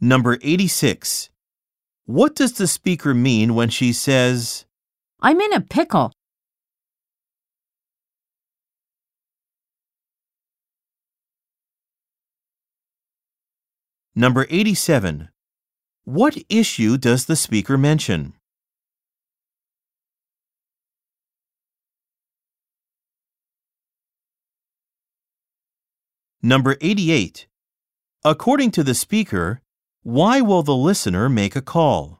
Number 86. What does the speaker mean when she says, I'm in a pickle. Number 87. What issue does the speaker mention? Number 88. According to the speaker, why will the listener make a call?